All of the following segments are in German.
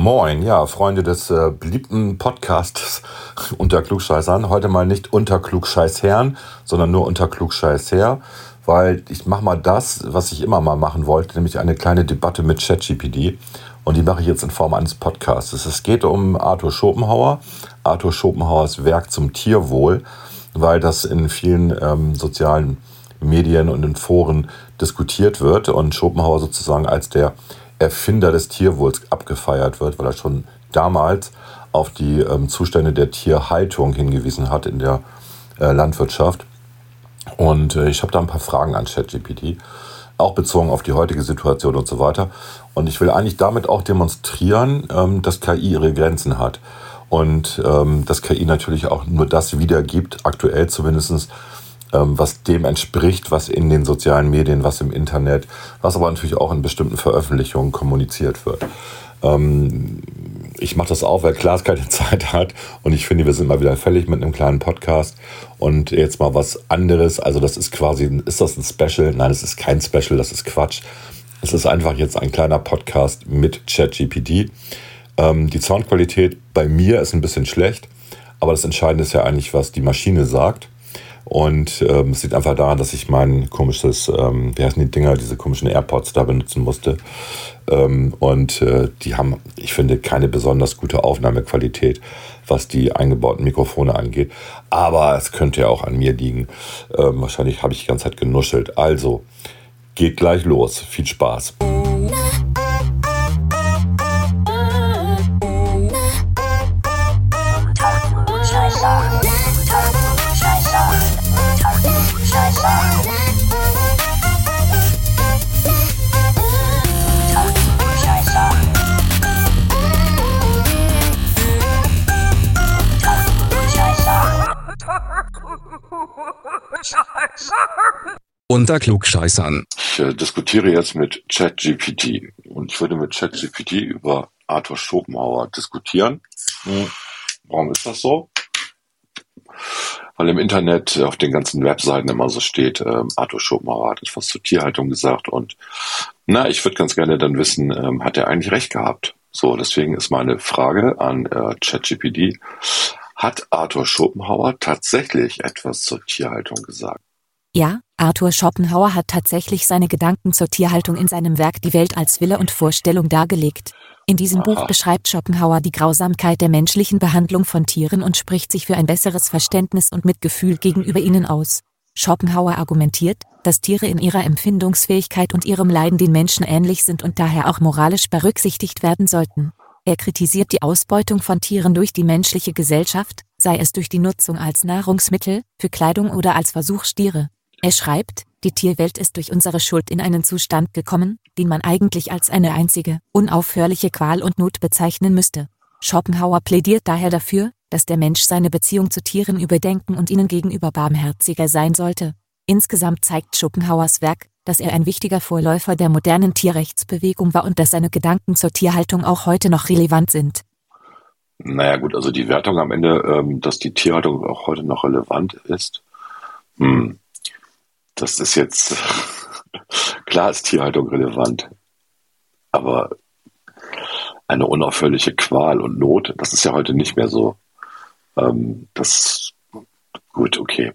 Moin, ja, Freunde des äh, beliebten Podcasts unter Klugscheißern. Heute mal nicht unter Klugscheißherren, sondern nur unter Klugscheißher, weil ich mache mal das, was ich immer mal machen wollte, nämlich eine kleine Debatte mit ChatGPT. Und die mache ich jetzt in Form eines Podcasts. Es geht um Arthur Schopenhauer, Arthur Schopenhauers Werk zum Tierwohl, weil das in vielen ähm, sozialen Medien und in Foren diskutiert wird und Schopenhauer sozusagen als der Erfinder des Tierwohls abgefeiert wird, weil er schon damals auf die ähm, Zustände der Tierhaltung hingewiesen hat in der äh, Landwirtschaft. Und äh, ich habe da ein paar Fragen an ChatGPT, auch bezogen auf die heutige Situation und so weiter. Und ich will eigentlich damit auch demonstrieren, ähm, dass KI ihre Grenzen hat. Und ähm, dass KI natürlich auch nur das wiedergibt, aktuell zumindestens was dem entspricht, was in den sozialen Medien, was im Internet, was aber natürlich auch in bestimmten Veröffentlichungen kommuniziert wird. Ähm, ich mache das auch, weil Klaas keine Zeit hat und ich finde, wir sind mal wieder fällig mit einem kleinen Podcast und jetzt mal was anderes. Also das ist quasi, ist das ein Special? Nein, es ist kein Special, das ist Quatsch. Es ist einfach jetzt ein kleiner Podcast mit ChatGPT. Ähm, die Soundqualität bei mir ist ein bisschen schlecht, aber das Entscheidende ist ja eigentlich, was die Maschine sagt. Und ähm, es liegt einfach daran, dass ich mein komisches, ähm, wie heißen die Dinger, diese komischen AirPods da benutzen musste. Ähm, und äh, die haben, ich finde, keine besonders gute Aufnahmequalität, was die eingebauten Mikrofone angeht. Aber es könnte ja auch an mir liegen. Ähm, wahrscheinlich habe ich die ganze Zeit genuschelt. Also, geht gleich los. Viel Spaß. Unter Klugscheißern. Ich äh, diskutiere jetzt mit ChatGPT und ich würde mit ChatGPT über Arthur Schopenhauer diskutieren. Hm. Warum ist das so? Weil im Internet auf den ganzen Webseiten immer so steht, äh, Arthur Schopenhauer hat etwas zur Tierhaltung gesagt und na, ich würde ganz gerne dann wissen, ähm, hat er eigentlich recht gehabt? So, deswegen ist meine Frage an äh, ChatGPT. Hat Arthur Schopenhauer tatsächlich etwas zur Tierhaltung gesagt? Ja, Arthur Schopenhauer hat tatsächlich seine Gedanken zur Tierhaltung in seinem Werk Die Welt als Wille und Vorstellung dargelegt. In diesem Buch beschreibt Schopenhauer die Grausamkeit der menschlichen Behandlung von Tieren und spricht sich für ein besseres Verständnis und Mitgefühl gegenüber ihnen aus. Schopenhauer argumentiert, dass Tiere in ihrer Empfindungsfähigkeit und ihrem Leiden den Menschen ähnlich sind und daher auch moralisch berücksichtigt werden sollten. Er kritisiert die Ausbeutung von Tieren durch die menschliche Gesellschaft, sei es durch die Nutzung als Nahrungsmittel, für Kleidung oder als Versuchstiere. Er schreibt, die Tierwelt ist durch unsere Schuld in einen Zustand gekommen, den man eigentlich als eine einzige, unaufhörliche Qual und Not bezeichnen müsste. Schopenhauer plädiert daher dafür, dass der Mensch seine Beziehung zu Tieren überdenken und ihnen gegenüber barmherziger sein sollte. Insgesamt zeigt Schopenhauers Werk, dass er ein wichtiger Vorläufer der modernen Tierrechtsbewegung war und dass seine Gedanken zur Tierhaltung auch heute noch relevant sind. Naja gut, also die Wertung am Ende, ähm, dass die Tierhaltung auch heute noch relevant ist, hm, das ist jetzt, klar ist Tierhaltung relevant, aber eine unaufhörliche Qual und Not, das ist ja heute nicht mehr so. Ähm, das, gut, okay.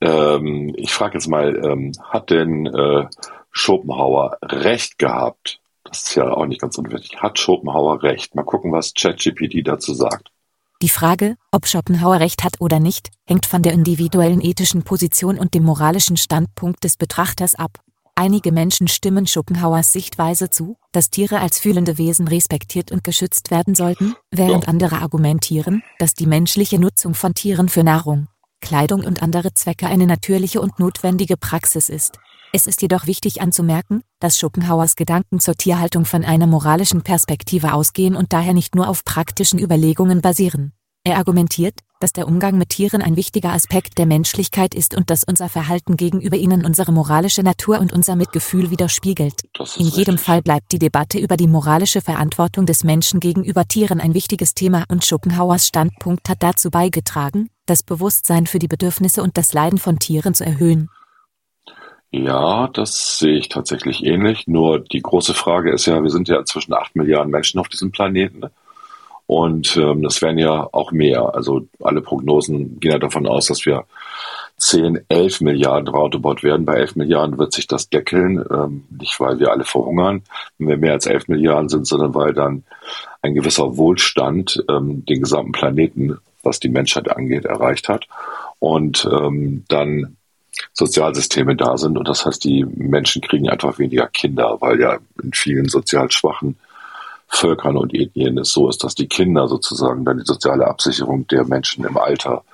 Ähm, ich frage jetzt mal, ähm, hat denn äh, Schopenhauer recht gehabt? Das ist ja auch nicht ganz unwichtig. Hat Schopenhauer recht? Mal gucken, was ChatGPT dazu sagt. Die Frage, ob Schopenhauer recht hat oder nicht, hängt von der individuellen ethischen Position und dem moralischen Standpunkt des Betrachters ab. Einige Menschen stimmen Schopenhauers Sichtweise zu, dass Tiere als fühlende Wesen respektiert und geschützt werden sollten, während andere argumentieren, dass die menschliche Nutzung von Tieren für Nahrung, Kleidung und andere Zwecke eine natürliche und notwendige Praxis ist. Es ist jedoch wichtig anzumerken, dass Schopenhauers Gedanken zur Tierhaltung von einer moralischen Perspektive ausgehen und daher nicht nur auf praktischen Überlegungen basieren. Er argumentiert, dass der Umgang mit Tieren ein wichtiger Aspekt der Menschlichkeit ist und dass unser Verhalten gegenüber ihnen unsere moralische Natur und unser Mitgefühl widerspiegelt. In jedem Fall bleibt die Debatte über die moralische Verantwortung des Menschen gegenüber Tieren ein wichtiges Thema und Schopenhauers Standpunkt hat dazu beigetragen, das Bewusstsein für die Bedürfnisse und das Leiden von Tieren zu erhöhen. Ja, das sehe ich tatsächlich ähnlich. Nur die große Frage ist ja, wir sind ja inzwischen acht Milliarden Menschen auf diesem Planeten. Und ähm, das werden ja auch mehr. Also alle Prognosen gehen ja davon aus, dass wir 10, 11 Milliarden roundabout werden. Bei 11 Milliarden wird sich das deckeln, ähm, nicht weil wir alle verhungern, wenn wir mehr als 11 Milliarden sind, sondern weil dann ein gewisser Wohlstand ähm, den gesamten Planeten, was die Menschheit angeht, erreicht hat. Und ähm, dann Sozialsysteme da sind. Und das heißt, die Menschen kriegen einfach weniger Kinder, weil ja in vielen sozial schwachen Völkern und Ethnien es so ist, dass die Kinder sozusagen dann die soziale Absicherung der Menschen im Alter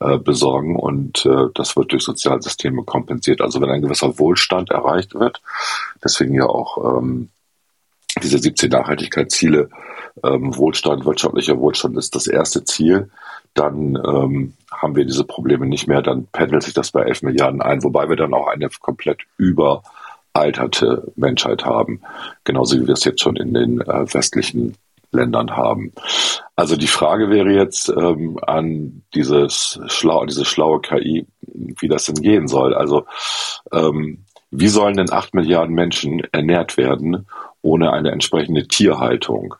äh, besorgen und äh, das wird durch Sozialsysteme kompensiert. Also wenn ein gewisser Wohlstand erreicht wird, deswegen ja auch ähm, diese 17 Nachhaltigkeitsziele, ähm, Wohlstand, wirtschaftlicher Wohlstand ist das erste Ziel, dann ähm, haben wir diese Probleme nicht mehr, dann pendelt sich das bei 11 Milliarden ein, wobei wir dann auch eine komplett überalterte Menschheit haben, genauso wie wir es jetzt schon in den äh, westlichen Ländern haben. Also die Frage wäre jetzt ähm, an dieses schlau, diese schlaue KI, wie das denn gehen soll. Also ähm, wie sollen denn acht Milliarden Menschen ernährt werden ohne eine entsprechende Tierhaltung?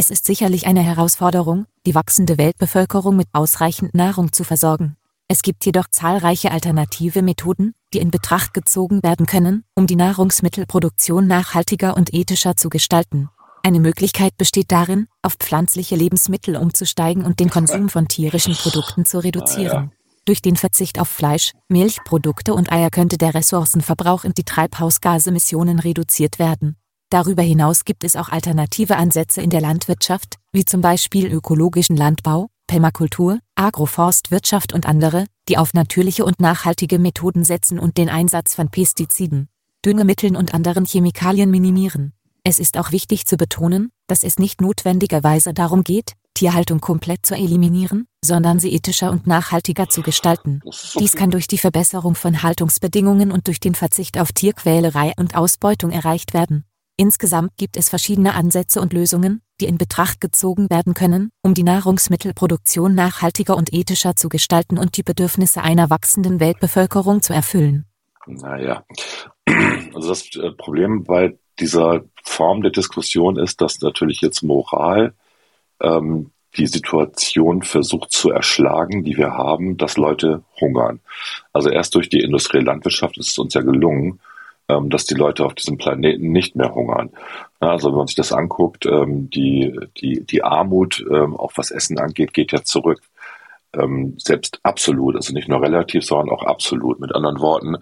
Es ist sicherlich eine Herausforderung, die wachsende Weltbevölkerung mit ausreichend Nahrung zu versorgen. Es gibt jedoch zahlreiche alternative Methoden, die in Betracht gezogen werden können, um die Nahrungsmittelproduktion nachhaltiger und ethischer zu gestalten. Eine Möglichkeit besteht darin, auf pflanzliche Lebensmittel umzusteigen und den Konsum von tierischen Produkten zu reduzieren. Durch den Verzicht auf Fleisch, Milchprodukte und Eier könnte der Ressourcenverbrauch und die Treibhausgasemissionen reduziert werden. Darüber hinaus gibt es auch alternative Ansätze in der Landwirtschaft, wie zum Beispiel ökologischen Landbau, Permakultur, Agroforstwirtschaft und andere, die auf natürliche und nachhaltige Methoden setzen und den Einsatz von Pestiziden, Düngemitteln und anderen Chemikalien minimieren. Es ist auch wichtig zu betonen, dass es nicht notwendigerweise darum geht, Tierhaltung komplett zu eliminieren, sondern sie ethischer und nachhaltiger zu gestalten. Dies kann durch die Verbesserung von Haltungsbedingungen und durch den Verzicht auf Tierquälerei und Ausbeutung erreicht werden. Insgesamt gibt es verschiedene Ansätze und Lösungen, die in Betracht gezogen werden können, um die Nahrungsmittelproduktion nachhaltiger und ethischer zu gestalten und die Bedürfnisse einer wachsenden Weltbevölkerung zu erfüllen. Naja, also das äh, Problem bei dieser Form der Diskussion ist, dass natürlich jetzt Moral ähm, die Situation versucht zu erschlagen, die wir haben, dass Leute hungern. Also erst durch die industrielle Landwirtschaft ist es uns ja gelungen, dass die Leute auf diesem Planeten nicht mehr hungern. Also wenn man sich das anguckt, ähm, die, die, die Armut, ähm, auch was Essen angeht, geht ja zurück. Ähm, selbst absolut, also nicht nur relativ, sondern auch absolut. Mit anderen Worten,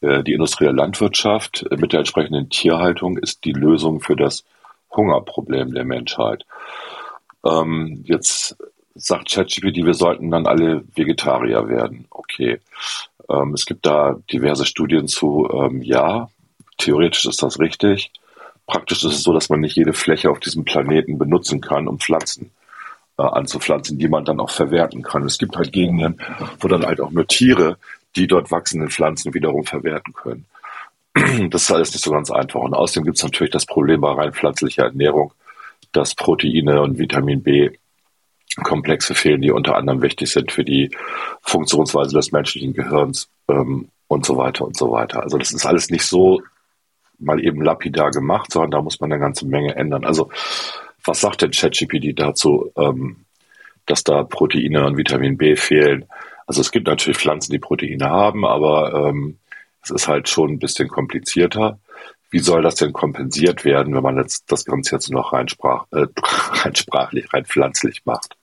äh, die industrielle Landwirtschaft mit der entsprechenden Tierhaltung ist die Lösung für das Hungerproblem der Menschheit. Ähm, jetzt sagt ChatGPT, wir sollten dann alle Vegetarier werden. Okay. Ähm, es gibt da diverse Studien zu. Ähm, ja, theoretisch ist das richtig. Praktisch ist es so, dass man nicht jede Fläche auf diesem Planeten benutzen kann, um Pflanzen äh, anzupflanzen, die man dann auch verwerten kann. Es gibt halt Gegenden, wo dann halt auch nur Tiere die dort wachsenden Pflanzen wiederum verwerten können. Das ist alles nicht so ganz einfach. Und außerdem gibt es natürlich das Problem bei rein pflanzlicher Ernährung, dass Proteine und Vitamin B Komplexe fehlen, die unter anderem wichtig sind für die Funktionsweise des menschlichen Gehirns ähm, und so weiter und so weiter. Also das ist alles nicht so mal eben lapidar gemacht, sondern da muss man eine ganze Menge ändern. Also was sagt denn ChatGPT dazu, ähm, dass da Proteine und Vitamin B fehlen? Also es gibt natürlich Pflanzen, die Proteine haben, aber ähm, es ist halt schon ein bisschen komplizierter. Wie soll das denn kompensiert werden, wenn man jetzt das Ganze jetzt noch rein, sprach, äh, rein sprachlich, rein pflanzlich macht?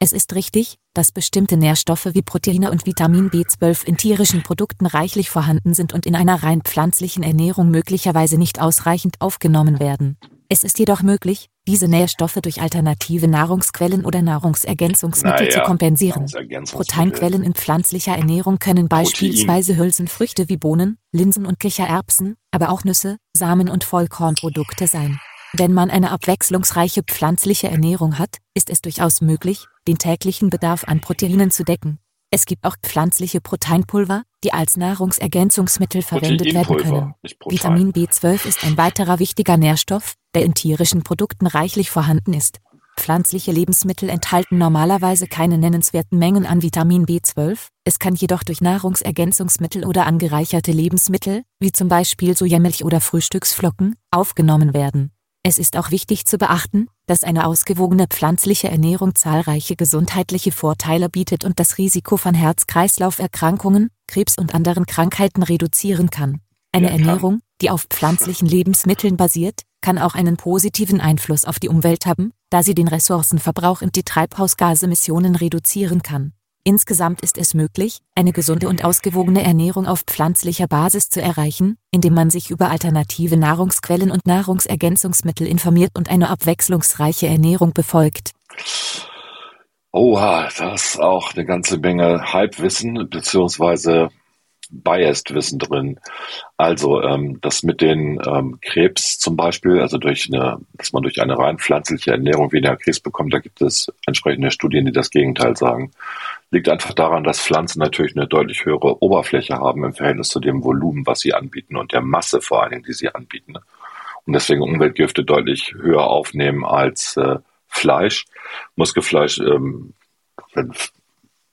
Es ist richtig, dass bestimmte Nährstoffe wie Proteine und Vitamin B12 in tierischen Produkten reichlich vorhanden sind und in einer rein pflanzlichen Ernährung möglicherweise nicht ausreichend aufgenommen werden. Es ist jedoch möglich, diese Nährstoffe durch alternative Nahrungsquellen oder Nahrungsergänzungsmittel naja, zu kompensieren. Proteinquellen in pflanzlicher Ernährung können beispielsweise Hülsenfrüchte wie Bohnen, Linsen und Kichererbsen, aber auch Nüsse, Samen und Vollkornprodukte sein. Wenn man eine abwechslungsreiche pflanzliche Ernährung hat, ist es durchaus möglich, den täglichen Bedarf an Proteinen zu decken. Es gibt auch pflanzliche Proteinpulver, die als Nahrungsergänzungsmittel verwendet werden können. Vitamin B12 ist ein weiterer wichtiger Nährstoff, der in tierischen Produkten reichlich vorhanden ist. Pflanzliche Lebensmittel enthalten normalerweise keine nennenswerten Mengen an Vitamin B12, es kann jedoch durch Nahrungsergänzungsmittel oder angereicherte Lebensmittel, wie zum Beispiel Sojamilch oder Frühstücksflocken, aufgenommen werden. Es ist auch wichtig zu beachten, dass eine ausgewogene pflanzliche Ernährung zahlreiche gesundheitliche Vorteile bietet und das Risiko von Herz-Kreislauf-Erkrankungen, Krebs und anderen Krankheiten reduzieren kann. Eine Ernährung, die auf pflanzlichen Lebensmitteln basiert, kann auch einen positiven Einfluss auf die Umwelt haben, da sie den Ressourcenverbrauch und die Treibhausgasemissionen reduzieren kann. Insgesamt ist es möglich, eine gesunde und ausgewogene Ernährung auf pflanzlicher Basis zu erreichen, indem man sich über alternative Nahrungsquellen und Nahrungsergänzungsmittel informiert und eine abwechslungsreiche Ernährung befolgt. Oha, das ist auch eine ganze Menge Halbwissen beziehungsweise Biased-Wissen drin. Also ähm, das mit den ähm, Krebs zum Beispiel, also durch eine, dass man durch eine rein pflanzliche Ernährung weniger Krebs bekommt, da gibt es entsprechende Studien, die das Gegenteil sagen. Liegt einfach daran, dass Pflanzen natürlich eine deutlich höhere Oberfläche haben im Verhältnis zu dem Volumen, was sie anbieten und der Masse vor allen Dingen, die sie anbieten. Und deswegen Umweltgifte deutlich höher aufnehmen als äh, Fleisch. Muskelfleisch ähm,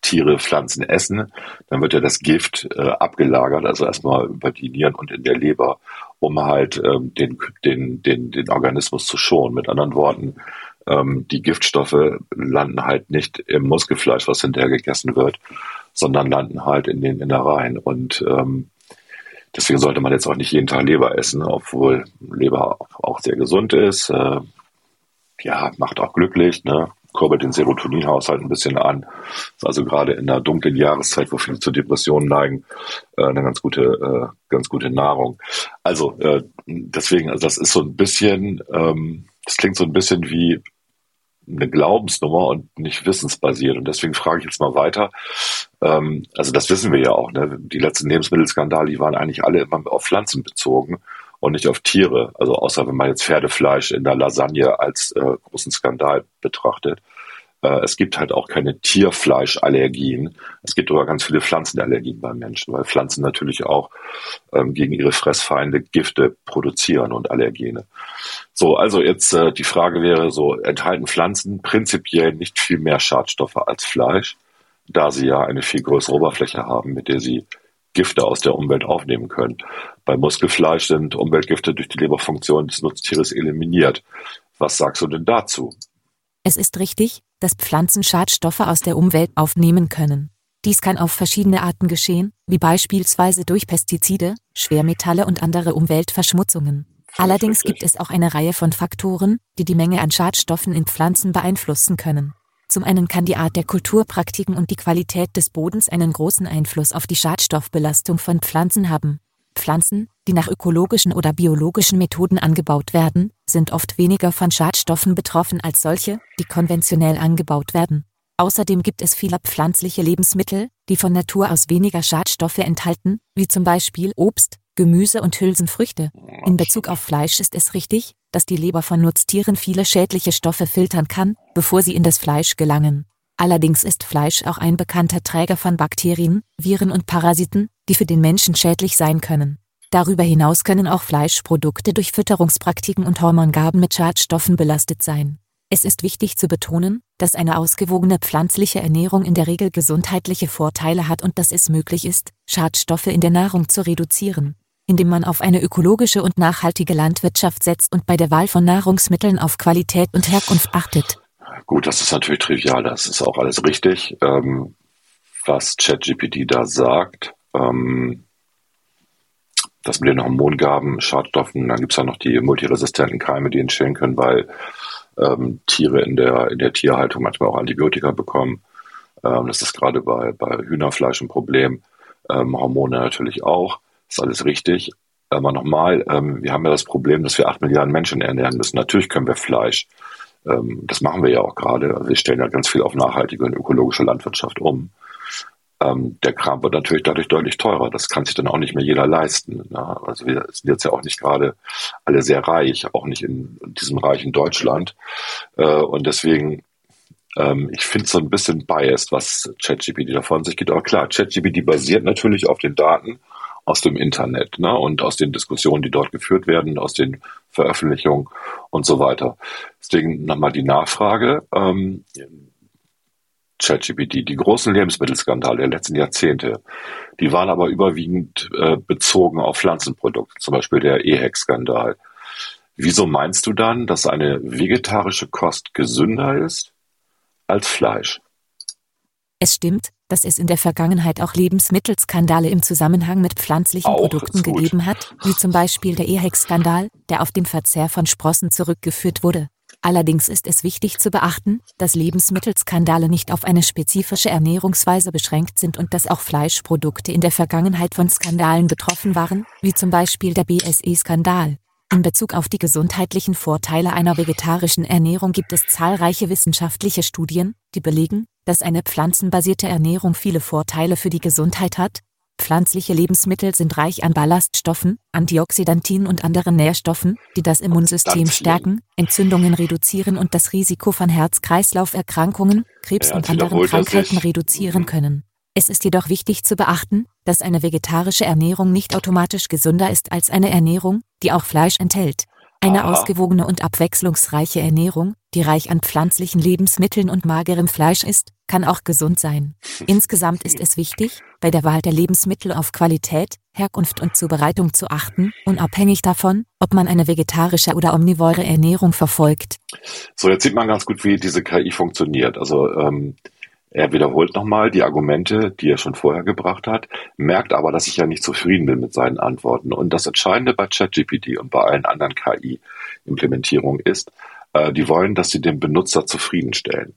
Tiere Pflanzen essen, dann wird ja das Gift äh, abgelagert, also erstmal über die Nieren und in der Leber, um halt ähm, den, den, den, den Organismus zu schonen. Mit anderen Worten, ähm, die Giftstoffe landen halt nicht im Muskelfleisch, was hinterher gegessen wird, sondern landen halt in den Innereien. Und ähm, deswegen sollte man jetzt auch nicht jeden Tag Leber essen, obwohl Leber auch sehr gesund ist. Äh, ja, macht auch glücklich, ne? Kurbelt den Serotoninhaushalt ein bisschen an. Ist also gerade in der dunklen Jahreszeit, wo viele zu Depressionen neigen, äh, eine ganz gute, äh, ganz gute Nahrung. Also äh, deswegen, also das ist so ein bisschen, ähm, das klingt so ein bisschen wie eine Glaubensnummer und nicht wissensbasiert. Und deswegen frage ich jetzt mal weiter. Ähm, also das wissen wir ja auch. Ne? Die letzten Lebensmittelskandale, die waren eigentlich alle immer auf Pflanzen bezogen und nicht auf Tiere. Also außer wenn man jetzt Pferdefleisch in der Lasagne als äh, großen Skandal betrachtet. Äh, es gibt halt auch keine Tierfleischallergien. Es gibt aber ganz viele Pflanzenallergien beim Menschen, weil Pflanzen natürlich auch ähm, gegen ihre Fressfeinde Gifte produzieren und Allergene. So, also jetzt äh, die Frage wäre so, enthalten Pflanzen prinzipiell nicht viel mehr Schadstoffe als Fleisch, da sie ja eine viel größere Oberfläche haben, mit der sie Gifte aus der Umwelt aufnehmen können. Bei Muskelfleisch sind Umweltgifte durch die Leberfunktion des Nutztieres eliminiert. Was sagst du denn dazu? Es ist richtig, dass Pflanzen Schadstoffe aus der Umwelt aufnehmen können. Dies kann auf verschiedene Arten geschehen, wie beispielsweise durch Pestizide, Schwermetalle und andere Umweltverschmutzungen. Allerdings gibt es auch eine Reihe von Faktoren, die die Menge an Schadstoffen in Pflanzen beeinflussen können. Zum einen kann die Art der Kulturpraktiken und die Qualität des Bodens einen großen Einfluss auf die Schadstoffbelastung von Pflanzen haben. Pflanzen, die nach ökologischen oder biologischen Methoden angebaut werden, sind oft weniger von Schadstoffen betroffen als solche, die konventionell angebaut werden. Außerdem gibt es viele pflanzliche Lebensmittel, die von Natur aus weniger Schadstoffe enthalten, wie zum Beispiel Obst, Gemüse und Hülsenfrüchte. In Bezug auf Fleisch ist es richtig, dass die Leber von Nutztieren viele schädliche Stoffe filtern kann, bevor sie in das Fleisch gelangen. Allerdings ist Fleisch auch ein bekannter Träger von Bakterien, Viren und Parasiten, die für den Menschen schädlich sein können. Darüber hinaus können auch Fleischprodukte durch Fütterungspraktiken und Hormongaben mit Schadstoffen belastet sein. Es ist wichtig zu betonen, dass eine ausgewogene pflanzliche Ernährung in der Regel gesundheitliche Vorteile hat und dass es möglich ist, Schadstoffe in der Nahrung zu reduzieren indem man auf eine ökologische und nachhaltige Landwirtschaft setzt und bei der Wahl von Nahrungsmitteln auf Qualität und Herkunft achtet. Gut, das ist natürlich trivial, das ist auch alles richtig, ähm, was ChatGPT da sagt. Ähm, das mit den Hormongaben, Schadstoffen, dann gibt es ja noch die multiresistenten Keime, die entstehen können, weil ähm, Tiere in der, in der Tierhaltung manchmal auch Antibiotika bekommen. Ähm, das ist gerade bei, bei Hühnerfleisch ein Problem. Ähm, Hormone natürlich auch ist alles richtig. Aber nochmal, ähm, wir haben ja das Problem, dass wir acht Milliarden Menschen ernähren müssen. Natürlich können wir Fleisch. Ähm, das machen wir ja auch gerade. Also wir stellen ja ganz viel auf nachhaltige und ökologische Landwirtschaft um. Ähm, der Kram wird natürlich dadurch deutlich teurer. Das kann sich dann auch nicht mehr jeder leisten. Ne? Also wir sind jetzt ja auch nicht gerade alle sehr reich, auch nicht in diesem reichen Deutschland. Äh, und deswegen ähm, ich finde es so ein bisschen biased, was ChatGPT da von sich geht. Aber klar, ChatGPT basiert natürlich auf den Daten aus dem Internet ne? und aus den Diskussionen, die dort geführt werden, aus den Veröffentlichungen und so weiter. Deswegen nochmal die Nachfrage. Ähm, ChatGPT, die großen Lebensmittelskandale der letzten Jahrzehnte, die waren aber überwiegend äh, bezogen auf Pflanzenprodukte, zum Beispiel der EHEC-Skandal. Wieso meinst du dann, dass eine vegetarische Kost gesünder ist als Fleisch? Es stimmt, dass es in der Vergangenheit auch Lebensmittelskandale im Zusammenhang mit pflanzlichen auch Produkten gegeben hat, wie zum Beispiel der EHEC-Skandal, der auf den Verzehr von Sprossen zurückgeführt wurde. Allerdings ist es wichtig zu beachten, dass Lebensmittelskandale nicht auf eine spezifische Ernährungsweise beschränkt sind und dass auch Fleischprodukte in der Vergangenheit von Skandalen betroffen waren, wie zum Beispiel der BSE-Skandal. In Bezug auf die gesundheitlichen Vorteile einer vegetarischen Ernährung gibt es zahlreiche wissenschaftliche Studien, die belegen, dass eine pflanzenbasierte Ernährung viele Vorteile für die Gesundheit hat. Pflanzliche Lebensmittel sind reich an Ballaststoffen, Antioxidantien und anderen Nährstoffen, die das Immunsystem stärken, Entzündungen reduzieren und das Risiko von Herz-Kreislauf-Erkrankungen, Krebs ja, und anderen Krankheiten reduzieren können. Es ist jedoch wichtig zu beachten, dass eine vegetarische Ernährung nicht automatisch gesünder ist als eine Ernährung, die auch Fleisch enthält. Eine Aha. ausgewogene und abwechslungsreiche Ernährung, die reich an pflanzlichen Lebensmitteln und magerem Fleisch ist, kann auch gesund sein. Insgesamt ist es wichtig, bei der Wahl der Lebensmittel auf Qualität, Herkunft und Zubereitung zu achten, unabhängig davon, ob man eine vegetarische oder omnivore Ernährung verfolgt. So, jetzt sieht man ganz gut, wie diese KI funktioniert. Also ähm, er wiederholt nochmal die Argumente, die er schon vorher gebracht hat, merkt aber, dass ich ja nicht zufrieden bin mit seinen Antworten. Und das Entscheidende bei ChatGPT und bei allen anderen KI-Implementierungen ist, äh, die wollen, dass sie den Benutzer zufriedenstellen.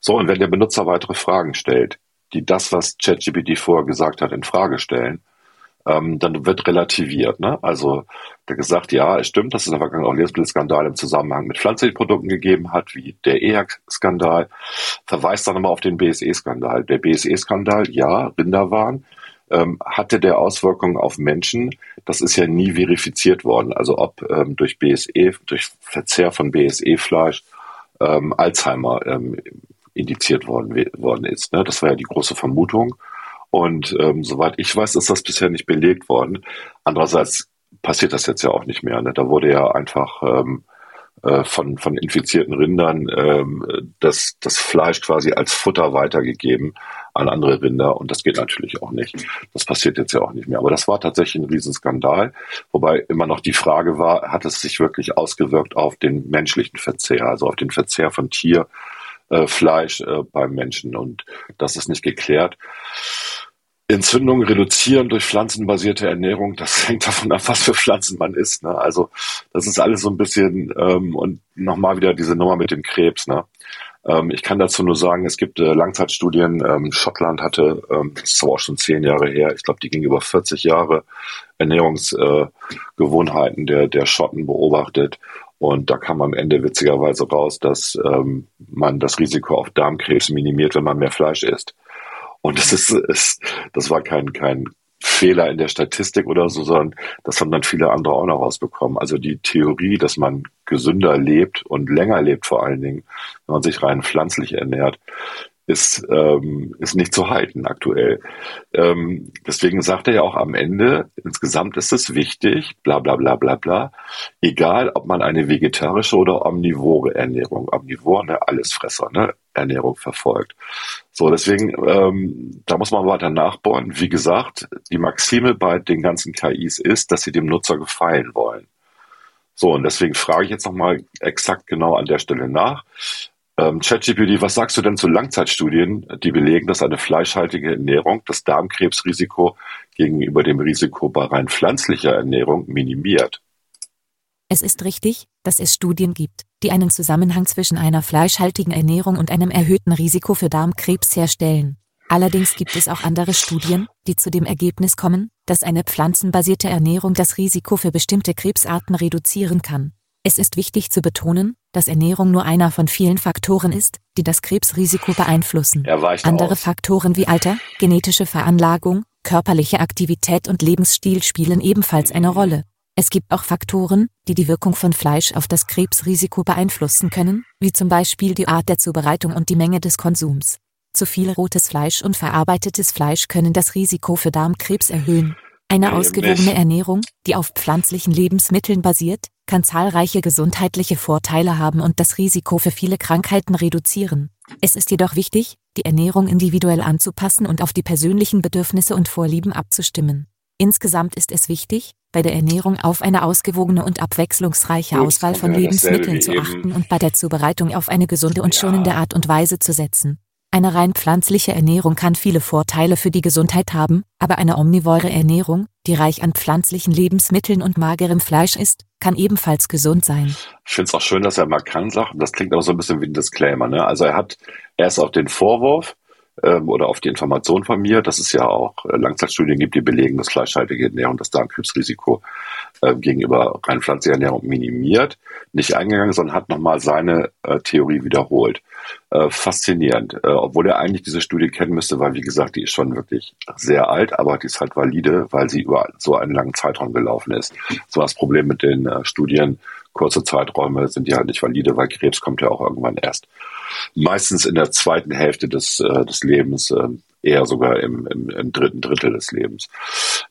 So, und wenn der Benutzer weitere Fragen stellt, die das, was ChatGPT vorher gesagt hat, in Frage stellen, ähm, dann wird relativiert. Ne? Also da gesagt, ja, es stimmt, dass es in der Vergangenheit auch Lebensmittelskandale im Zusammenhang mit pflanzlichen Produkten gegeben hat, wie der EHAC-Skandal, verweist dann aber auf den BSE-Skandal. Der BSE-Skandal, ja, Rinderwahn, ähm, hatte der Auswirkungen auf Menschen, das ist ja nie verifiziert worden. Also ob ähm, durch BSE, durch Verzehr von BSE-Fleisch ähm, Alzheimer ähm, indiziert worden, worden ist. Ne? Das war ja die große Vermutung. Und ähm, soweit ich weiß, ist das bisher nicht belegt worden. Andererseits passiert das jetzt ja auch nicht mehr. Ne? Da wurde ja einfach ähm, äh, von, von infizierten Rindern ähm, das, das Fleisch quasi als Futter weitergegeben an andere Rinder und das geht natürlich auch nicht. Das passiert jetzt ja auch nicht mehr. Aber das war tatsächlich ein Riesenskandal, wobei immer noch die Frage war, hat es sich wirklich ausgewirkt auf den menschlichen Verzehr, also auf den Verzehr von Tierfleisch äh, äh, beim Menschen und das ist nicht geklärt. Entzündungen reduzieren durch pflanzenbasierte Ernährung, das hängt davon ab, was für Pflanzen man isst. Ne? Also das ist alles so ein bisschen ähm, und nochmal wieder diese Nummer mit dem Krebs. Ne? Ähm, ich kann dazu nur sagen, es gibt äh, Langzeitstudien. Ähm, Schottland hatte, ähm, das ist aber auch schon zehn Jahre her, ich glaube, die ging über 40 Jahre Ernährungsgewohnheiten äh, der, der Schotten beobachtet. Und da kam am Ende witzigerweise raus, dass ähm, man das Risiko auf Darmkrebs minimiert, wenn man mehr Fleisch isst. Und das ist, ist das war kein, kein Fehler in der Statistik oder so, sondern das haben dann viele andere auch noch rausbekommen. Also die Theorie, dass man gesünder lebt und länger lebt vor allen Dingen, wenn man sich rein pflanzlich ernährt, ist, ähm, ist nicht zu halten aktuell. Ähm, deswegen sagt er ja auch am Ende, insgesamt ist es wichtig, bla bla bla bla bla, egal ob man eine vegetarische oder omnivore Ernährung, omnivore, ne, Allesfresser, ne, Ernährung verfolgt. So, deswegen, ähm, da muss man weiter nachbohren. Wie gesagt, die Maxime bei den ganzen KIs ist, dass sie dem Nutzer gefallen wollen. So, und deswegen frage ich jetzt nochmal exakt genau an der Stelle nach. Ähm, ChatGPT, was sagst du denn zu Langzeitstudien, die belegen, dass eine fleischhaltige Ernährung das Darmkrebsrisiko gegenüber dem Risiko bei rein pflanzlicher Ernährung minimiert? Es ist richtig, dass es Studien gibt, die einen Zusammenhang zwischen einer fleischhaltigen Ernährung und einem erhöhten Risiko für Darmkrebs herstellen. Allerdings gibt es auch andere Studien, die zu dem Ergebnis kommen, dass eine pflanzenbasierte Ernährung das Risiko für bestimmte Krebsarten reduzieren kann. Es ist wichtig zu betonen, dass Ernährung nur einer von vielen Faktoren ist, die das Krebsrisiko beeinflussen. Andere aus. Faktoren wie Alter, genetische Veranlagung, körperliche Aktivität und Lebensstil spielen ebenfalls eine Rolle. Es gibt auch Faktoren, die die Wirkung von Fleisch auf das Krebsrisiko beeinflussen können, wie zum Beispiel die Art der Zubereitung und die Menge des Konsums. Zu viel rotes Fleisch und verarbeitetes Fleisch können das Risiko für Darmkrebs erhöhen. Eine ausgewogene Ernährung, die auf pflanzlichen Lebensmitteln basiert, kann zahlreiche gesundheitliche Vorteile haben und das Risiko für viele Krankheiten reduzieren. Es ist jedoch wichtig, die Ernährung individuell anzupassen und auf die persönlichen Bedürfnisse und Vorlieben abzustimmen. Insgesamt ist es wichtig, bei der Ernährung auf eine ausgewogene und abwechslungsreiche Gut, Auswahl von Lebensmitteln zu achten und bei der Zubereitung auf eine gesunde und schonende Art und Weise zu setzen. Eine rein pflanzliche Ernährung kann viele Vorteile für die Gesundheit haben, aber eine omnivore Ernährung, die reich an pflanzlichen Lebensmitteln und magerem Fleisch ist, kann ebenfalls gesund sein. Ich finde es auch schön, dass er markant sagt, das klingt auch so ein bisschen wie ein Disclaimer. Ne? Also er hat erst auf den Vorwurf ähm, oder auf die Information von mir, dass es ja auch äh, Langzeitstudien gibt, die belegen, dass fleischhaltige Ernährung das Darmkrebsrisiko äh, gegenüber rein pflanzlicher Ernährung minimiert, nicht eingegangen, sondern hat nochmal seine äh, Theorie wiederholt. Faszinierend, obwohl er eigentlich diese Studie kennen müsste, weil wie gesagt, die ist schon wirklich sehr alt, aber die ist halt valide, weil sie über so einen langen Zeitraum gelaufen ist. So das Problem mit den Studien, kurze Zeiträume sind die halt nicht valide, weil Krebs kommt ja auch irgendwann erst. Meistens in der zweiten Hälfte des, äh, des Lebens, äh, eher sogar im, im, im dritten Drittel des Lebens.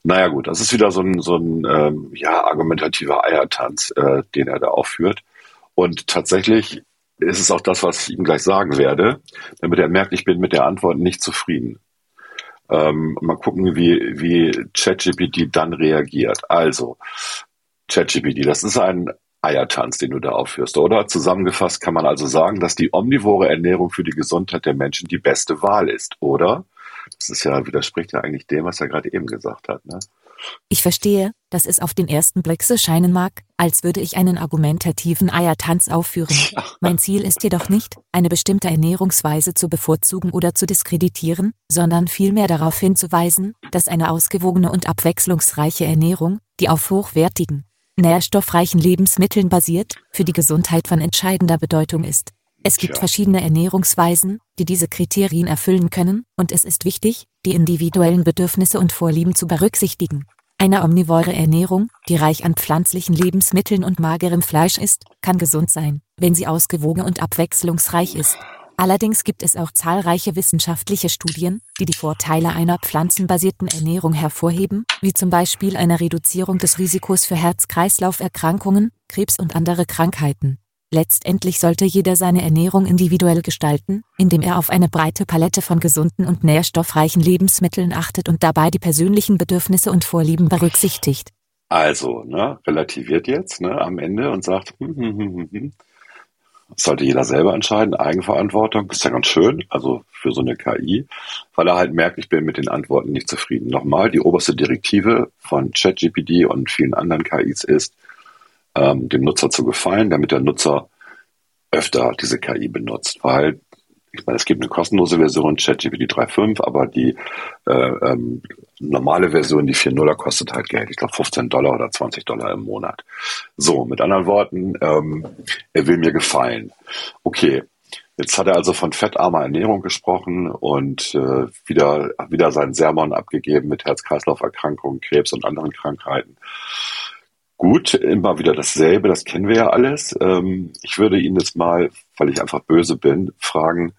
Naja gut, das ist wieder so ein, so ein ähm, ja, argumentativer Eiertanz, äh, den er da aufführt. Und tatsächlich ist es auch das, was ich ihm gleich sagen werde, damit er merkt, ich bin mit der Antwort nicht zufrieden. Ähm, mal gucken, wie, wie ChatGPT dann reagiert. Also, ChatGPT, das ist ein Eiertanz, den du da aufführst, oder? Zusammengefasst kann man also sagen, dass die omnivore Ernährung für die Gesundheit der Menschen die beste Wahl ist, oder? Das ist ja, widerspricht ja eigentlich dem, was er gerade eben gesagt hat, ne? Ich verstehe, dass es auf den ersten Blick so scheinen mag, als würde ich einen argumentativen Eiertanz aufführen. Mein Ziel ist jedoch nicht, eine bestimmte Ernährungsweise zu bevorzugen oder zu diskreditieren, sondern vielmehr darauf hinzuweisen, dass eine ausgewogene und abwechslungsreiche Ernährung, die auf hochwertigen, nährstoffreichen Lebensmitteln basiert, für die Gesundheit von entscheidender Bedeutung ist. Es gibt verschiedene Ernährungsweisen, die diese Kriterien erfüllen können, und es ist wichtig, die individuellen Bedürfnisse und Vorlieben zu berücksichtigen. Eine omnivore Ernährung, die reich an pflanzlichen Lebensmitteln und magerem Fleisch ist, kann gesund sein, wenn sie ausgewogen und abwechslungsreich ist. Allerdings gibt es auch zahlreiche wissenschaftliche Studien, die die Vorteile einer pflanzenbasierten Ernährung hervorheben, wie zum Beispiel eine Reduzierung des Risikos für Herz-Kreislauf-Erkrankungen, Krebs und andere Krankheiten. Letztendlich sollte jeder seine Ernährung individuell gestalten, indem er auf eine breite Palette von gesunden und nährstoffreichen Lebensmitteln achtet und dabei die persönlichen Bedürfnisse und Vorlieben berücksichtigt. Also, ne, relativiert jetzt ne, am Ende und sagt, hm, hm, hm, hm, sollte jeder selber entscheiden, Eigenverantwortung, ist ja ganz schön, also für so eine KI, weil er halt merkt, ich bin mit den Antworten nicht zufrieden. Nochmal, die oberste Direktive von ChatGPT und vielen anderen KIs ist, ähm, dem Nutzer zu gefallen, damit der Nutzer öfter diese KI benutzt, weil ich meine, es gibt eine kostenlose Version, ChatGPT 3.5, aber die äh, ähm, normale Version, die 4.0er, kostet halt Geld. Ich glaube 15 Dollar oder 20 Dollar im Monat. So, mit anderen Worten, ähm, er will mir gefallen. Okay, jetzt hat er also von fettarmer Ernährung gesprochen und äh, wieder, wieder seinen Sermon abgegeben mit Herz-Kreislauf-Erkrankungen, Krebs und anderen Krankheiten. Gut, immer wieder dasselbe, das kennen wir ja alles. Ähm, ich würde ihn jetzt mal, weil ich einfach böse bin, fragen,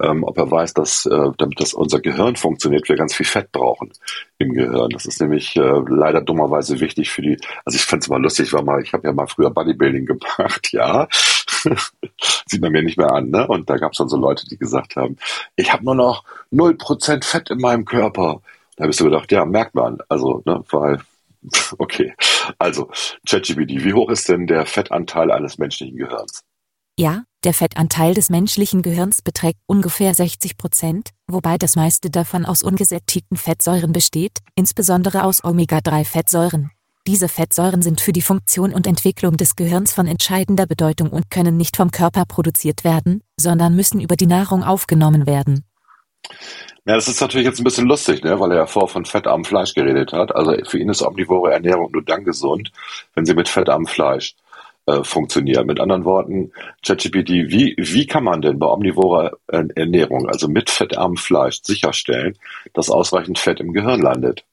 ähm, ob er weiß, dass äh, damit das unser Gehirn funktioniert, wir ganz viel Fett brauchen im Gehirn. Das ist nämlich äh, leider dummerweise wichtig für die. Also ich fand es mal lustig, war mal, ich habe ja mal früher Bodybuilding gemacht, ja. Sieht man mir nicht mehr an, ne? Und da gab es dann so Leute, die gesagt haben, ich habe nur noch 0% Fett in meinem Körper. Da ich so gedacht, ja, merkt man. Also, ne, weil Okay, also ChatGPT, wie hoch ist denn der Fettanteil eines menschlichen Gehirns? Ja, der Fettanteil des menschlichen Gehirns beträgt ungefähr 60 Prozent, wobei das meiste davon aus ungesättigten Fettsäuren besteht, insbesondere aus Omega-3-Fettsäuren. Diese Fettsäuren sind für die Funktion und Entwicklung des Gehirns von entscheidender Bedeutung und können nicht vom Körper produziert werden, sondern müssen über die Nahrung aufgenommen werden. Ja, das ist natürlich jetzt ein bisschen lustig, ne? weil er ja vorher von fettarmem Fleisch geredet hat. Also für ihn ist omnivore Ernährung nur dann gesund, wenn sie mit fettarmem Fleisch äh, funktioniert. Mit anderen Worten, ChatGPT, wie, wie kann man denn bei omnivorer Ernährung, also mit fettarmem Fleisch, sicherstellen, dass ausreichend Fett im Gehirn landet?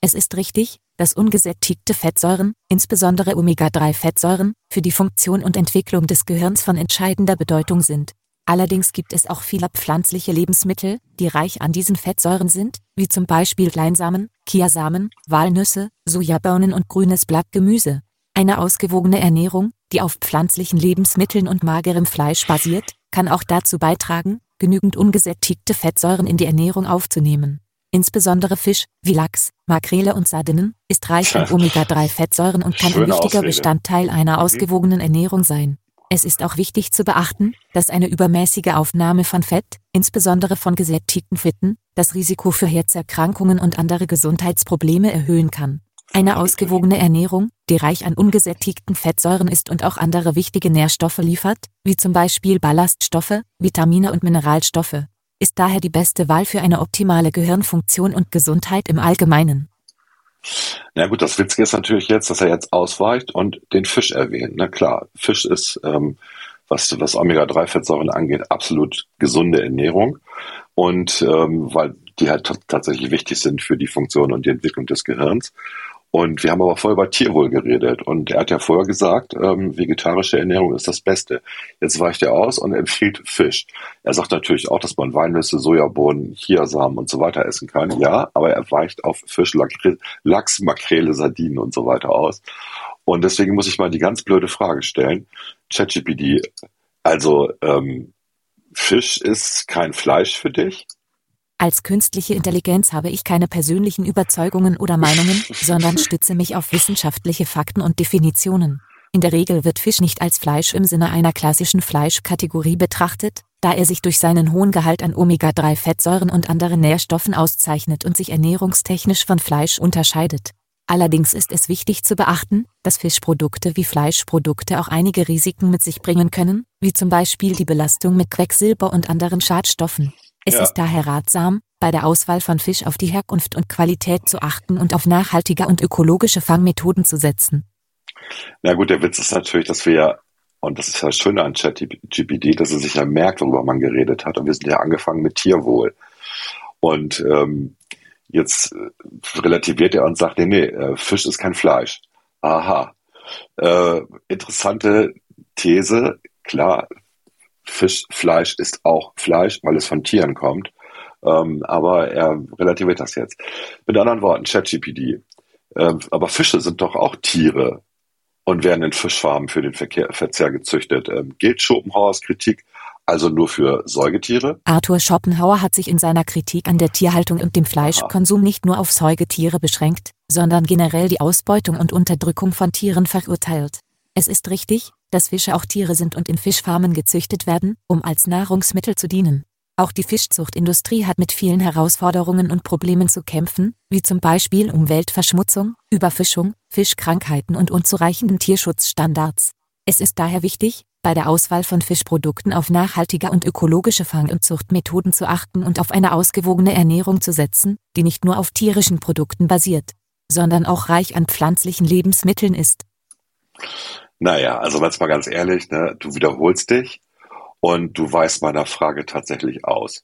Es ist richtig, dass ungesättigte Fettsäuren, insbesondere Omega-3-Fettsäuren, für die Funktion und Entwicklung des Gehirns von entscheidender Bedeutung sind. Allerdings gibt es auch viele pflanzliche Lebensmittel, die reich an diesen Fettsäuren sind, wie zum Beispiel Kleinsamen, Kiasamen, Walnüsse, Sojabohnen und grünes Blattgemüse. Eine ausgewogene Ernährung, die auf pflanzlichen Lebensmitteln und magerem Fleisch basiert, kann auch dazu beitragen, genügend ungesättigte Fettsäuren in die Ernährung aufzunehmen. Insbesondere Fisch, wie Lachs, Makrele und Sardinen, ist reich an Omega-3-Fettsäuren und kann ein wichtiger Ausrede. Bestandteil einer mhm. ausgewogenen Ernährung sein. Es ist auch wichtig zu beachten, dass eine übermäßige Aufnahme von Fett, insbesondere von gesättigten Fetten, das Risiko für Herzerkrankungen und andere Gesundheitsprobleme erhöhen kann. Eine ausgewogene Ernährung, die reich an ungesättigten Fettsäuren ist und auch andere wichtige Nährstoffe liefert, wie zum Beispiel Ballaststoffe, Vitamine und Mineralstoffe, ist daher die beste Wahl für eine optimale Gehirnfunktion und Gesundheit im Allgemeinen. Na gut, das Witzige ist natürlich jetzt, dass er jetzt ausweicht und den Fisch erwähnt. Na klar, Fisch ist, ähm, was, was Omega-3-Fettsäuren angeht, absolut gesunde Ernährung. Und ähm, weil die halt tatsächlich wichtig sind für die Funktion und die Entwicklung des Gehirns. Und wir haben aber vorher über Tierwohl geredet. Und er hat ja vorher gesagt, ähm, vegetarische Ernährung ist das Beste. Jetzt weicht er aus und empfiehlt Fisch. Er sagt natürlich auch, dass man Walnüsse, Sojabohnen, Chiasamen und so weiter essen kann. Ja, aber er weicht auf Fisch, Lachs, Makrele, Sardinen und so weiter aus. Und deswegen muss ich mal die ganz blöde Frage stellen. ChatGPT, also ähm, Fisch ist kein Fleisch für dich? Als künstliche Intelligenz habe ich keine persönlichen Überzeugungen oder Meinungen, sondern stütze mich auf wissenschaftliche Fakten und Definitionen. In der Regel wird Fisch nicht als Fleisch im Sinne einer klassischen Fleischkategorie betrachtet, da er sich durch seinen hohen Gehalt an Omega-3-Fettsäuren und anderen Nährstoffen auszeichnet und sich ernährungstechnisch von Fleisch unterscheidet. Allerdings ist es wichtig zu beachten, dass Fischprodukte wie Fleischprodukte auch einige Risiken mit sich bringen können, wie zum Beispiel die Belastung mit Quecksilber und anderen Schadstoffen. Es ja. ist daher ratsam, bei der Auswahl von Fisch auf die Herkunft und Qualität zu achten und auf nachhaltige und ökologische Fangmethoden zu setzen. Na gut, der Witz ist natürlich, dass wir ja, und das ist ja das Schöne an ChatGPT, dass er sich ja merkt, worüber man geredet hat. Und wir sind ja angefangen mit Tierwohl. Und ähm, jetzt äh, relativiert er und sagt, nee, nee, äh, Fisch ist kein Fleisch. Aha. Äh, interessante These. Klar, Fischfleisch ist auch Fleisch, weil es von Tieren kommt. Ähm, aber er relativiert das jetzt. Mit anderen Worten, ChatGPT. Ähm, aber Fische sind doch auch Tiere und werden in Fischfarmen für den Verkehr, Verzehr gezüchtet. Ähm, gilt Schopenhauers Kritik also nur für Säugetiere? Arthur Schopenhauer hat sich in seiner Kritik an der Tierhaltung und dem Fleischkonsum nicht nur auf Säugetiere beschränkt, sondern generell die Ausbeutung und Unterdrückung von Tieren verurteilt. Es ist richtig, dass Fische auch Tiere sind und in Fischfarmen gezüchtet werden, um als Nahrungsmittel zu dienen. Auch die Fischzuchtindustrie hat mit vielen Herausforderungen und Problemen zu kämpfen, wie zum Beispiel Umweltverschmutzung, Überfischung, Fischkrankheiten und unzureichenden Tierschutzstandards. Es ist daher wichtig, bei der Auswahl von Fischprodukten auf nachhaltige und ökologische Fang- und Zuchtmethoden zu achten und auf eine ausgewogene Ernährung zu setzen, die nicht nur auf tierischen Produkten basiert, sondern auch reich an pflanzlichen Lebensmitteln ist. Naja, also jetzt mal ganz ehrlich, ne, du wiederholst dich und du weißt meiner Frage tatsächlich aus.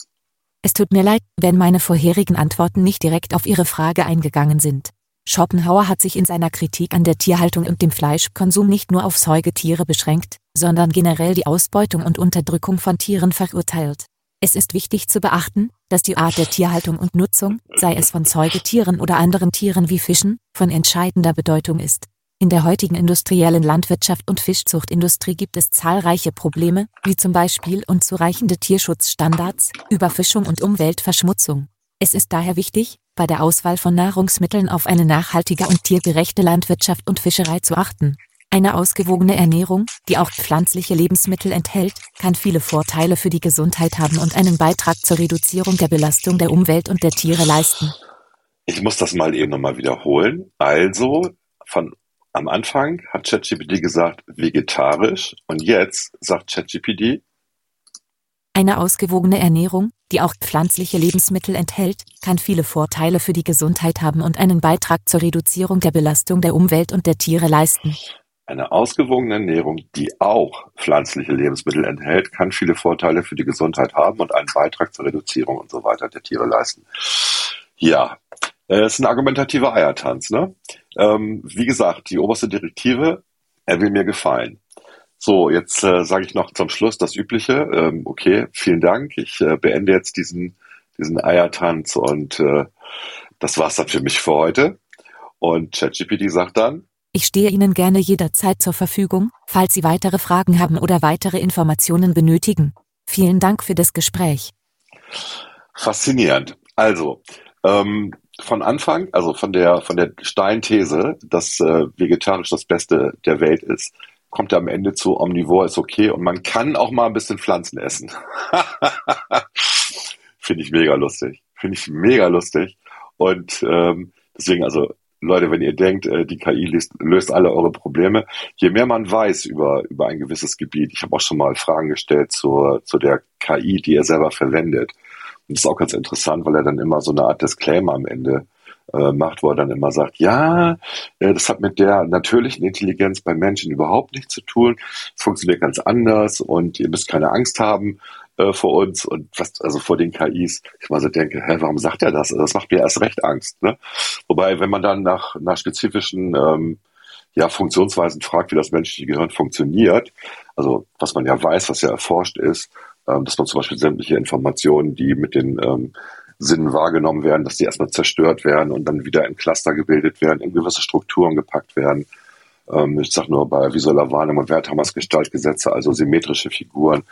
Es tut mir leid, wenn meine vorherigen Antworten nicht direkt auf Ihre Frage eingegangen sind. Schopenhauer hat sich in seiner Kritik an der Tierhaltung und dem Fleischkonsum nicht nur auf Säugetiere beschränkt, sondern generell die Ausbeutung und Unterdrückung von Tieren verurteilt. Es ist wichtig zu beachten, dass die Art der Tierhaltung und Nutzung, sei es von Säugetieren oder anderen Tieren wie Fischen, von entscheidender Bedeutung ist. In der heutigen industriellen Landwirtschaft und Fischzuchtindustrie gibt es zahlreiche Probleme, wie zum Beispiel unzureichende Tierschutzstandards, Überfischung und Umweltverschmutzung. Es ist daher wichtig, bei der Auswahl von Nahrungsmitteln auf eine nachhaltige und tiergerechte Landwirtschaft und Fischerei zu achten. Eine ausgewogene Ernährung, die auch pflanzliche Lebensmittel enthält, kann viele Vorteile für die Gesundheit haben und einen Beitrag zur Reduzierung der Belastung der Umwelt und der Tiere leisten. Ich muss das mal eben nochmal wiederholen. Also, von am Anfang hat ChatGPT gesagt vegetarisch und jetzt sagt ChatGPT eine ausgewogene Ernährung, die auch pflanzliche Lebensmittel enthält, kann viele Vorteile für die Gesundheit haben und einen Beitrag zur Reduzierung der Belastung der Umwelt und der Tiere leisten. Eine ausgewogene Ernährung, die auch pflanzliche Lebensmittel enthält, kann viele Vorteile für die Gesundheit haben und einen Beitrag zur Reduzierung und so weiter der Tiere leisten. Ja, es ist ein argumentativer Eiertanz. Ne? Ähm, wie gesagt, die oberste Direktive, er will mir gefallen. So, jetzt äh, sage ich noch zum Schluss das Übliche. Ähm, okay, vielen Dank. Ich äh, beende jetzt diesen, diesen Eiertanz und äh, das war's dann für mich für heute. Und ChatGPT sagt dann, ich stehe Ihnen gerne jederzeit zur Verfügung, falls Sie weitere Fragen haben oder weitere Informationen benötigen. Vielen Dank für das Gespräch. Faszinierend. Also, ähm, von Anfang, also von der, von der Steinthese, dass äh, vegetarisch das Beste der Welt ist, kommt er am Ende zu Omnivore ist okay und man kann auch mal ein bisschen Pflanzen essen. Finde ich mega lustig. Finde ich mega lustig. Und ähm, deswegen, also Leute, wenn ihr denkt, äh, die KI löst, löst alle eure Probleme, je mehr man weiß über, über ein gewisses Gebiet, ich habe auch schon mal Fragen gestellt zur, zu der KI, die er selber verwendet. Das ist auch ganz interessant, weil er dann immer so eine Art Disclaimer am Ende äh, macht, wo er dann immer sagt, ja, äh, das hat mit der natürlichen Intelligenz bei Menschen überhaupt nichts zu tun. Es funktioniert ganz anders und ihr müsst keine Angst haben äh, vor uns und was, also vor den KIs. Ich mal so denke, hä, warum sagt er das? Also das macht mir erst recht Angst. Ne? Wobei, wenn man dann nach, nach spezifischen ähm, ja, Funktionsweisen fragt, wie das menschliche Gehirn funktioniert, also was man ja weiß, was ja erforscht ist, dass man zum Beispiel sämtliche Informationen, die mit den ähm, Sinnen wahrgenommen werden, dass die erstmal zerstört werden und dann wieder in Cluster gebildet werden, in gewisse Strukturen gepackt werden. Ähm, ich sage nur bei visueller Wahrnehmung und Werthammers Gestaltgesetze, also symmetrische Figuren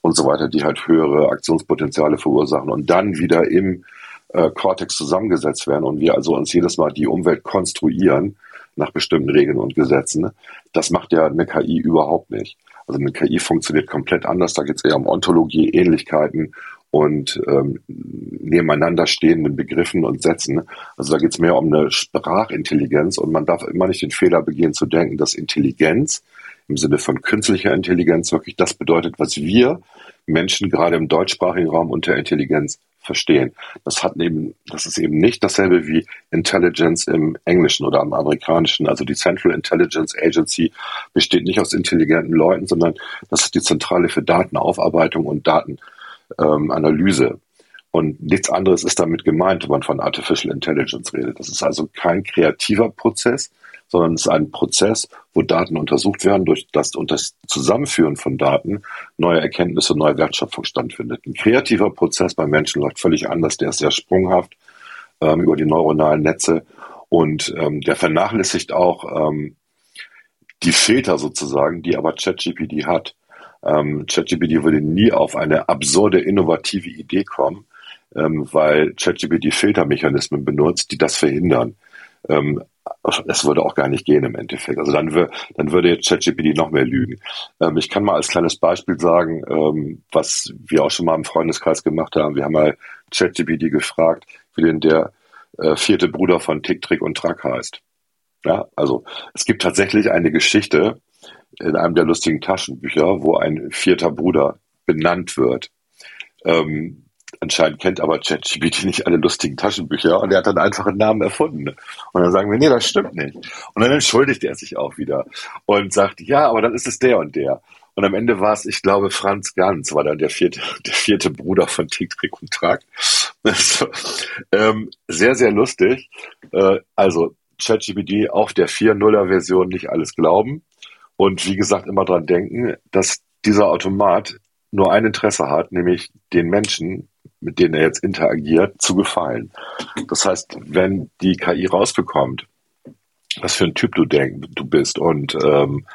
und so weiter, die halt höhere Aktionspotenziale verursachen und dann wieder im äh, zusammengesetzt werden und wir also uns jedes Mal die Umwelt konstruieren nach bestimmten Regeln und Gesetzen. Das macht ja eine KI überhaupt nicht. Also eine KI funktioniert komplett anders. Da geht es eher um Ontologie, Ähnlichkeiten und ähm, nebeneinander stehenden Begriffen und Sätzen. Also da geht es mehr um eine Sprachintelligenz und man darf immer nicht den Fehler begehen zu denken, dass Intelligenz im Sinne von künstlicher Intelligenz wirklich das bedeutet, was wir Menschen gerade im deutschsprachigen Raum unter Intelligenz verstehen. Das hat eben, das ist eben nicht dasselbe wie Intelligence im Englischen oder im Amerikanischen. Also die Central Intelligence Agency besteht nicht aus intelligenten Leuten, sondern das ist die Zentrale für Datenaufarbeitung und Datenanalyse. Und nichts anderes ist damit gemeint, wenn man von Artificial Intelligence redet. Das ist also kein kreativer Prozess, sondern es ist ein Prozess, wo Daten untersucht werden, durch das und das Zusammenführen von Daten neue Erkenntnisse, neue Wertschöpfung stattfindet. Ein kreativer Prozess beim Menschen läuft völlig anders, der ist sehr sprunghaft ähm, über die neuronalen Netze und ähm, der vernachlässigt auch ähm, die Filter sozusagen, die aber ChatGPT hat. Ähm, ChatGPT würde nie auf eine absurde, innovative Idee kommen, ähm, weil ChatGPT Filtermechanismen benutzt, die das verhindern. Ähm, es würde auch gar nicht gehen im Endeffekt. Also dann, dann würde jetzt ChatGPT noch mehr lügen. Ähm, ich kann mal als kleines Beispiel sagen, ähm, was wir auch schon mal im Freundeskreis gemacht haben. Wir haben mal ChatGPT gefragt, wie denn der äh, vierte Bruder von Tick, Trick und Track heißt. Ja, also es gibt tatsächlich eine Geschichte in einem der lustigen Taschenbücher, wo ein vierter Bruder benannt wird. Ähm, Anscheinend kennt aber ChatGPT nicht alle lustigen Taschenbücher und er hat dann einfach einen Namen erfunden. Und dann sagen wir, nee, das stimmt nicht. Und dann entschuldigt er sich auch wieder und sagt, ja, aber dann ist es der und der. Und am Ende war es, ich glaube, Franz Ganz war dann der vierte, der vierte Bruder von Tick, Trick und Track. Also, ähm, sehr, sehr lustig. Äh, also ChatGPT auf der 4.0er Version nicht alles glauben. Und wie gesagt, immer dran denken, dass dieser Automat nur ein Interesse hat, nämlich den Menschen mit denen er jetzt interagiert, zu gefallen. Das heißt, wenn die KI rausbekommt, was für ein Typ du denkst, du bist und ähm,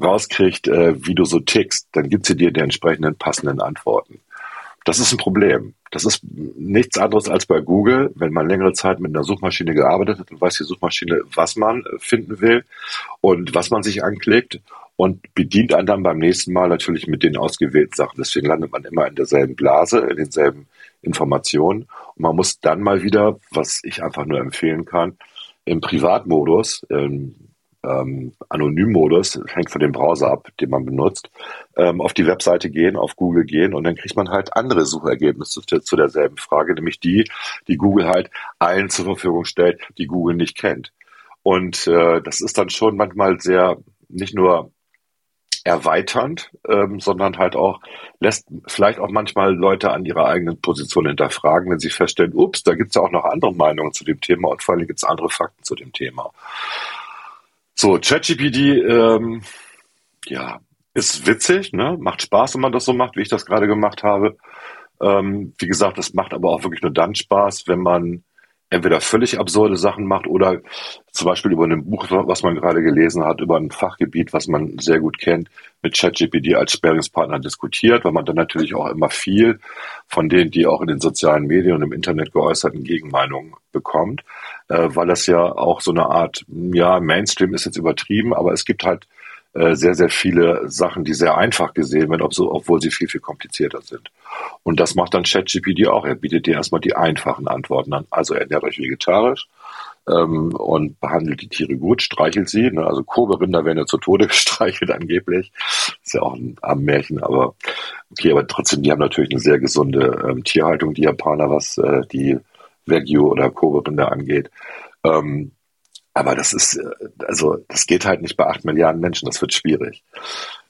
rauskriegt, äh, wie du so tickst, dann gibt sie dir die entsprechenden passenden Antworten. Das ist ein Problem. Das ist nichts anderes als bei Google, wenn man längere Zeit mit einer Suchmaschine gearbeitet hat und weiß die Suchmaschine, was man finden will und was man sich anklickt und bedient einen dann beim nächsten Mal natürlich mit den ausgewählten Sachen. Deswegen landet man immer in derselben Blase, in denselben Informationen. Und man muss dann mal wieder, was ich einfach nur empfehlen kann, im Privatmodus, im ähm, Anonymmodus, hängt von dem Browser ab, den man benutzt, ähm, auf die Webseite gehen, auf Google gehen und dann kriegt man halt andere Suchergebnisse zu, zu derselben Frage, nämlich die, die Google halt allen zur Verfügung stellt, die Google nicht kennt. Und äh, das ist dann schon manchmal sehr nicht nur erweiternd, ähm, sondern halt auch lässt vielleicht auch manchmal Leute an ihrer eigenen Position hinterfragen, wenn sie feststellen, ups, da gibt es ja auch noch andere Meinungen zu dem Thema und vor allem gibt es andere Fakten zu dem Thema. So, ChatGPT, ähm, ja, ist witzig, ne? macht Spaß, wenn man das so macht, wie ich das gerade gemacht habe. Ähm, wie gesagt, das macht aber auch wirklich nur dann Spaß, wenn man entweder völlig absurde Sachen macht oder zum Beispiel über ein Buch, was man gerade gelesen hat, über ein Fachgebiet, was man sehr gut kennt, mit ChatGPT als Sparingspartner diskutiert, weil man dann natürlich auch immer viel von denen, die auch in den sozialen Medien und im Internet geäußerten Gegenmeinungen bekommt, äh, weil das ja auch so eine Art, ja, Mainstream ist jetzt übertrieben, aber es gibt halt sehr, sehr viele Sachen, die sehr einfach gesehen werden, obwohl sie viel, viel komplizierter sind. Und das macht dann ChatGPT auch. Er bietet dir erstmal die einfachen Antworten an. Also ernährt euch vegetarisch ähm, und behandelt die Tiere gut, streichelt sie. Ne? Also Korberinder werden ja zu Tode gestreichelt angeblich. Ist ja auch ein Armmärchen, aber okay, aber trotzdem, die haben natürlich eine sehr gesunde ähm, Tierhaltung, die Japaner, was äh, die Wagyu oder Korberinder angeht. Ähm, aber das ist, äh, also das geht halt nicht bei acht Milliarden Menschen, das wird schwierig.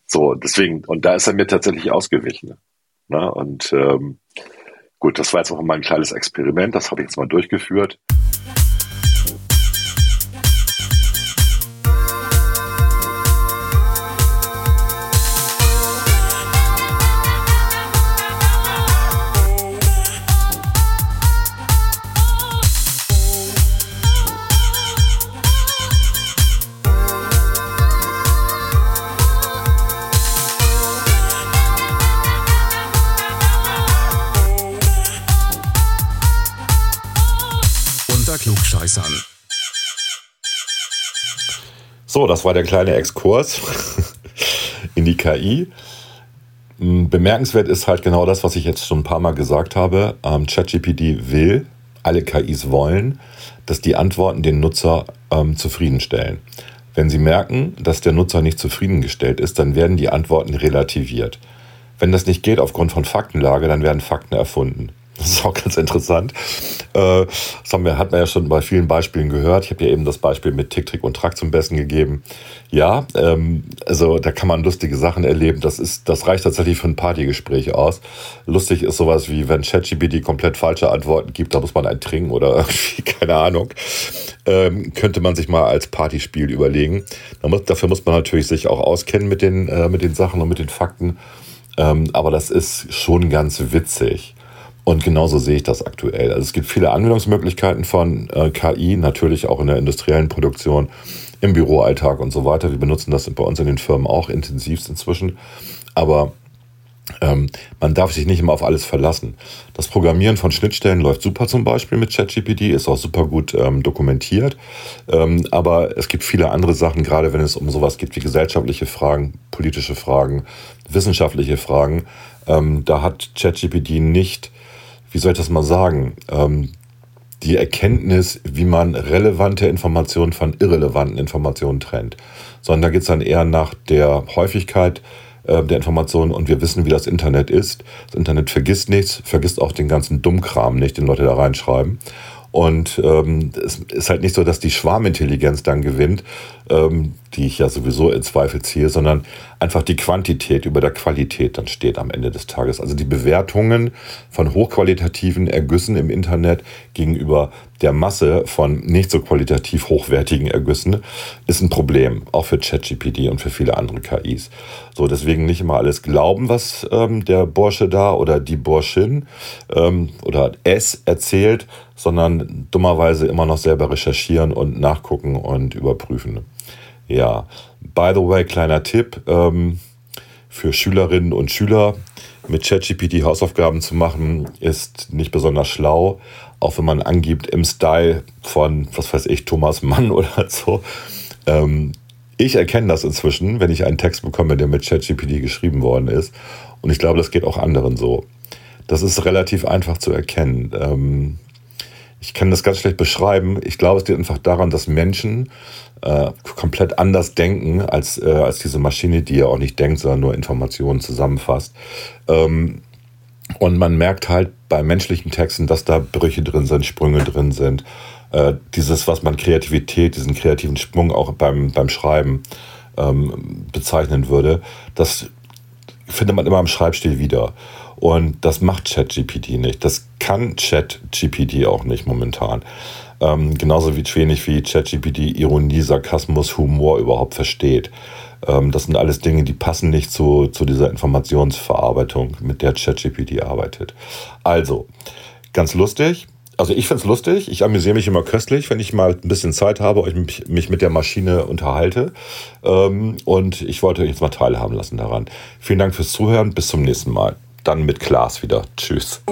So, deswegen, und da ist er mir tatsächlich ausgewichen. Ne? Und ähm, gut, das war jetzt auch mal ein kleines Experiment, das habe ich jetzt mal durchgeführt. Das war der kleine Exkurs in die KI. Hm, bemerkenswert ist halt genau das, was ich jetzt schon ein paar Mal gesagt habe. Ähm, ChatGPT will, alle KIs wollen, dass die Antworten den Nutzer ähm, zufriedenstellen. Wenn sie merken, dass der Nutzer nicht zufriedengestellt ist, dann werden die Antworten relativiert. Wenn das nicht geht aufgrund von Faktenlage, dann werden Fakten erfunden. Das ist auch ganz interessant. Äh, das haben wir, hat man ja schon bei vielen Beispielen gehört. Ich habe ja eben das Beispiel mit Tick, Trick und Track zum Besten gegeben. Ja, ähm, also da kann man lustige Sachen erleben. Das, ist, das reicht tatsächlich für ein Partygespräch aus. Lustig ist sowas wie, wenn ChatGPT komplett falsche Antworten gibt, da muss man einen trinken oder irgendwie, keine Ahnung. Ähm, könnte man sich mal als Partyspiel überlegen. dafür muss man natürlich sich auch auskennen mit den, äh, mit den Sachen und mit den Fakten. Ähm, aber das ist schon ganz witzig. Und genauso sehe ich das aktuell. Also es gibt viele Anwendungsmöglichkeiten von äh, KI, natürlich auch in der industriellen Produktion, im Büroalltag und so weiter. Wir benutzen das bei uns in den Firmen auch intensivst inzwischen. Aber ähm, man darf sich nicht immer auf alles verlassen. Das Programmieren von Schnittstellen läuft super zum Beispiel mit ChatGPT, ist auch super gut ähm, dokumentiert. Ähm, aber es gibt viele andere Sachen, gerade wenn es um sowas geht wie gesellschaftliche Fragen, politische Fragen, wissenschaftliche Fragen. Ähm, da hat ChatGPT nicht wie soll ich das mal sagen, ähm, die Erkenntnis, wie man relevante Informationen von irrelevanten Informationen trennt. Sondern da geht es dann eher nach der Häufigkeit äh, der Informationen und wir wissen, wie das Internet ist. Das Internet vergisst nichts, vergisst auch den ganzen Dummkram nicht, den Leute da reinschreiben. Und ähm, es ist halt nicht so, dass die Schwarmintelligenz dann gewinnt, ähm, die ich ja sowieso in Zweifel ziehe, sondern einfach die Quantität über der Qualität dann steht am Ende des Tages. Also die Bewertungen von hochqualitativen Ergüssen im Internet gegenüber der Masse von nicht so qualitativ hochwertigen Ergüssen ist ein Problem, auch für ChatGPT und für viele andere KIs. So, deswegen nicht immer alles glauben, was ähm, der Bursche da oder die Burschin ähm, oder es erzählt, sondern dummerweise immer noch selber recherchieren und nachgucken und überprüfen. Ja, by the way, kleiner Tipp ähm, für Schülerinnen und Schüler. Mit ChatGPT Hausaufgaben zu machen, ist nicht besonders schlau, auch wenn man angibt im Style von, was weiß ich, Thomas Mann oder so. Ähm, ich erkenne das inzwischen, wenn ich einen Text bekomme, der mit ChatGPT geschrieben worden ist. Und ich glaube, das geht auch anderen so. Das ist relativ einfach zu erkennen. Ähm, ich kann das ganz schlecht beschreiben. Ich glaube, es liegt einfach daran, dass Menschen äh, komplett anders denken als, äh, als diese Maschine, die ja auch nicht denkt, sondern nur Informationen zusammenfasst. Ähm, und man merkt halt bei menschlichen Texten, dass da Brüche drin sind, Sprünge drin sind. Äh, dieses, was man Kreativität, diesen kreativen Sprung auch beim, beim Schreiben ähm, bezeichnen würde, das findet man immer im Schreibstil wieder. Und das macht ChatGPT nicht. Das kann ChatGPT auch nicht momentan. Ähm, genauso wie wenig wie ChatGPT Ironie, Sarkasmus, Humor überhaupt versteht. Ähm, das sind alles Dinge, die passen nicht zu, zu dieser Informationsverarbeitung, mit der ChatGPT arbeitet. Also, ganz lustig. Also ich finde es lustig. Ich amüsiere mich immer köstlich, wenn ich mal ein bisschen Zeit habe und mich, mit der Maschine unterhalte. Ähm, und ich wollte euch jetzt mal teilhaben lassen daran. Vielen Dank fürs Zuhören. Bis zum nächsten Mal. Dann mit Klaas wieder. Tschüss.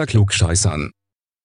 Unter Klugscheißern